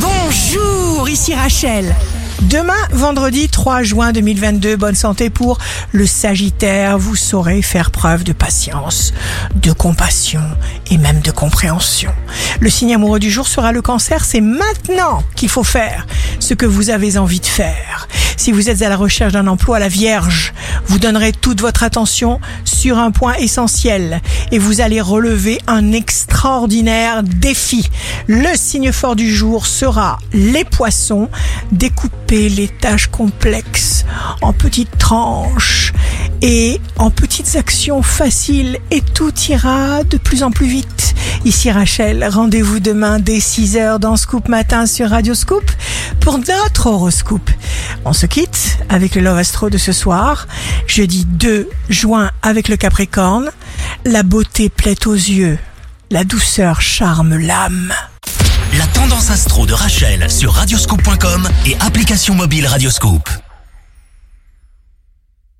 Bonjour, ici Rachel. Demain, vendredi 3 juin 2022, bonne santé pour le Sagittaire. Vous saurez faire preuve de patience, de compassion et même de compréhension. Le signe amoureux du jour sera le cancer. C'est maintenant qu'il faut faire ce que vous avez envie de faire. Si vous êtes à la recherche d'un emploi, la Vierge, vous donnerez toute votre attention sur un point essentiel et vous allez relever un extraordinaire défi. Le signe fort du jour sera les poissons. Découper les tâches complexes en petites tranches et en petites actions faciles et tout ira de plus en plus vite. Ici Rachel, rendez-vous demain dès 6h dans Scoop Matin sur Radio Scoop pour notre horoscope. On se quitte avec le Love Astro de ce soir, jeudi 2 juin avec le Capricorne. La beauté plaît aux yeux, la douceur charme l'âme. La tendance astro de Rachel sur radioscope.com et application mobile Radioscope.